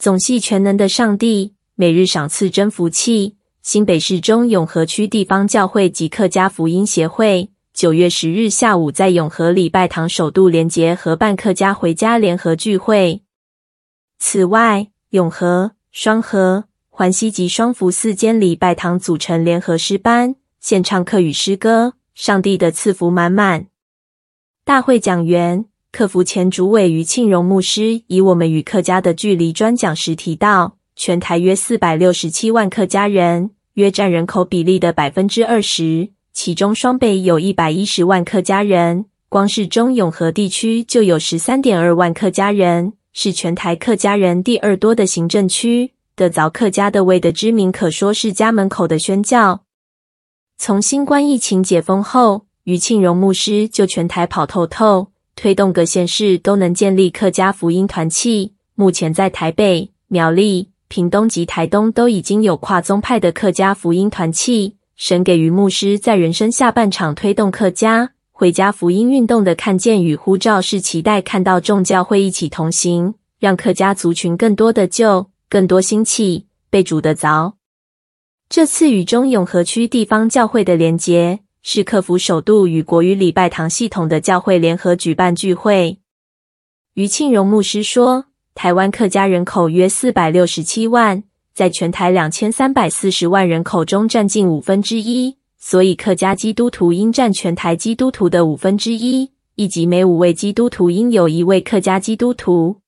总系全能的上帝，每日赏赐真福气。新北市中永和区地方教会及客家福音协会九月十日下午在永和礼拜堂首度联结合办客家回家联合聚会。此外，永和、双和、环西及双福四间礼拜堂组成联合诗班，献唱客语诗歌。上帝的赐福满满。大会讲员。客服前主委余庆荣牧师以“我们与客家的距离”专讲时提到，全台约四百六十七万客家人，约占人口比例的百分之二十，其中双北有一百一十万客家人，光是中永和地区就有十三点二万客家人，是全台客家人第二多的行政区。的凿客家的味的知名，可说是家门口的宣教。从新冠疫情解封后，余庆荣牧师就全台跑透透。推动各县市都能建立客家福音团契。目前在台北、苗栗、屏东及台东都已经有跨宗派的客家福音团契。神给予牧师在人生下半场推动客家回家福音运动的看见与呼召，是期待看到众教会一起同行，让客家族群更多的救、更多兴起、被主得着。这次与中永和区地方教会的连结。是克服首度与国语礼拜堂系统的教会联合举办聚会。余庆荣牧师说：“台湾客家人口约四百六十七万，在全台两千三百四十万人口中占近五分之一，所以客家基督徒应占全台基督徒的五分之一，以及每五位基督徒应有一位客家基督徒。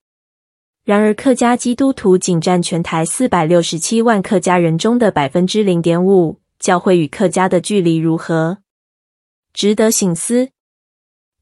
然而，客家基督徒仅占全台四百六十七万客家人中的百分之零点五，教会与客家的距离如何？”值得省思。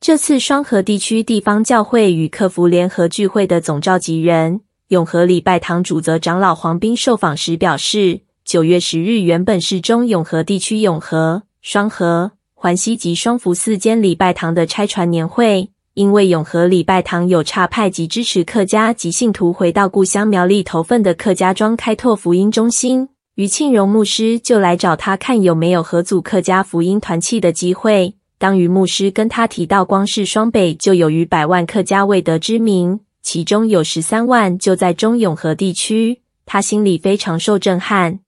这次双和地区地方教会与客服联合聚会的总召集人永和礼拜堂主责长老黄斌受访时表示，九月十日原本是中永和地区永和、双和、环西及双福四间礼拜堂的拆船年会，因为永和礼拜堂有差派及支持客家及信徒回到故乡苗栗头份的客家庄开拓福音中心。余庆荣牧师就来找他看有没有合组客家福音团契的机会。当余牧师跟他提到，光是双北就有逾百万客家未得之民，其中有十三万就在中永和地区，他心里非常受震撼。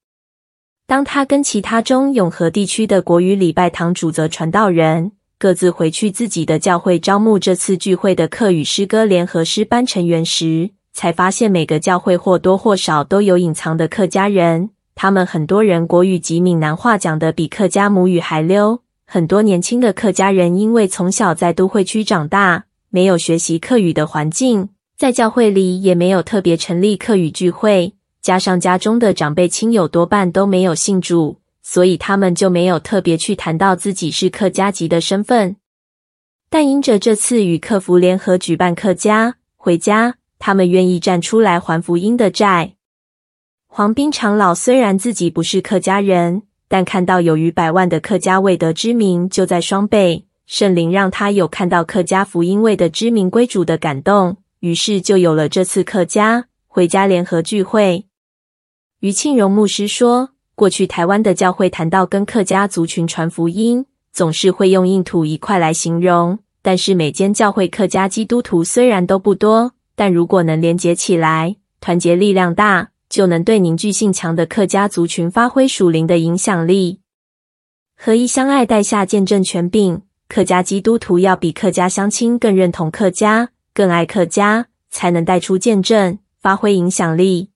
当他跟其他中永和地区的国语礼拜堂主责传道人各自回去自己的教会招募这次聚会的客语诗歌联合诗班成员时，才发现每个教会或多或少都有隐藏的客家人。他们很多人国语及闽南话讲得比客家母语还溜，很多年轻的客家人因为从小在都会区长大，没有学习客语的环境，在教会里也没有特别成立客语聚会，加上家中的长辈亲友多半都没有信主，所以他们就没有特别去谈到自己是客家籍的身份。但因着这次与客服联合举办客家回家，他们愿意站出来还福音的债。黄斌长老虽然自己不是客家人，但看到有逾百万的客家未得之名就在双北，圣灵让他有看到客家福音未得之名归主的感动，于是就有了这次客家回家联合聚会。余庆荣牧师说，过去台湾的教会谈到跟客家族群传福音，总是会用印土一块来形容，但是每间教会客家基督徒虽然都不多，但如果能连结起来，团结力量大。就能对凝聚性强的客家族群发挥属灵的影响力，合一相爱，带下见证权柄。客家基督徒要比客家乡亲更认同客家，更爱客家，才能带出见证，发挥影响力。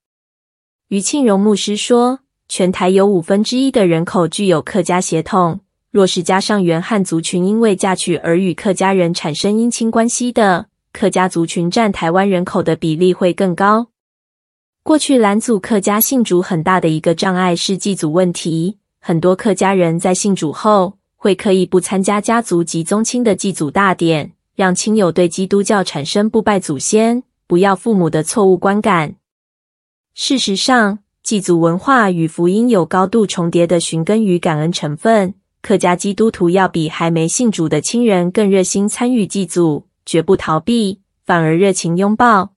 余庆荣牧师说，全台有五分之一的人口具有客家血统，若是加上原汉族群因为嫁娶而与客家人产生姻亲关系的客家族群，占台湾人口的比例会更高。过去拦阻客家信主很大的一个障碍是祭祖问题，很多客家人在信主后会刻意不参加家族及宗亲的祭祖大典，让亲友对基督教产生不拜祖先、不要父母的错误观感。事实上，祭祖文化与福音有高度重叠的寻根与感恩成分。客家基督徒要比还没信主的亲人更热心参与祭祖，绝不逃避，反而热情拥抱。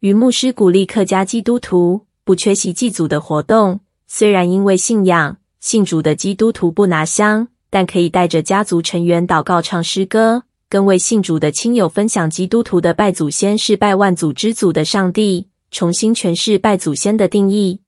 余牧师鼓励客家基督徒不缺席祭祖的活动，虽然因为信仰信主的基督徒不拿香，但可以带着家族成员祷告、唱诗歌，跟为信主的亲友分享基督徒的拜祖先是拜万祖之祖的上帝，重新诠释拜祖先的定义。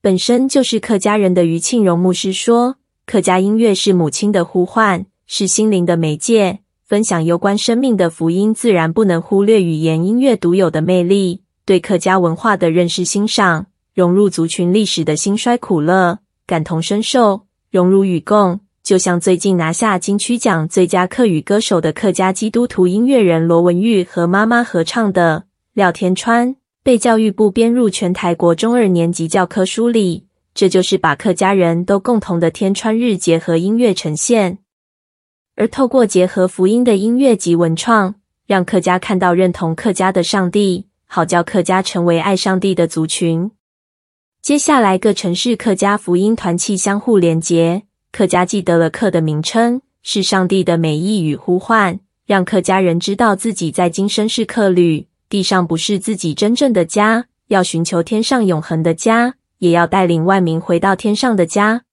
本身就是客家人的余庆荣牧师说，客家音乐是母亲的呼唤，是心灵的媒介，分享攸关生命的福音，自然不能忽略语言音乐独有的魅力。对客家文化的认识欣赏，融入族群历史的兴衰苦乐，感同身受，荣辱与共。就像最近拿下金曲奖最佳客语歌手的客家基督徒音乐人罗文玉和妈妈合唱的《廖天川》，被教育部编入全台国中二年级教科书里。这就是把客家人都共同的天川日结合音乐呈现，而透过结合福音的音乐及文创，让客家看到认同客家的上帝。好叫客家成为爱上帝的族群。接下来，各城市客家福音团契相互连结，客家记得了“客”的名称，是上帝的美意与呼唤，让客家人知道自己在今生是客旅，地上不是自己真正的家，要寻求天上永恒的家，也要带领万民回到天上的家。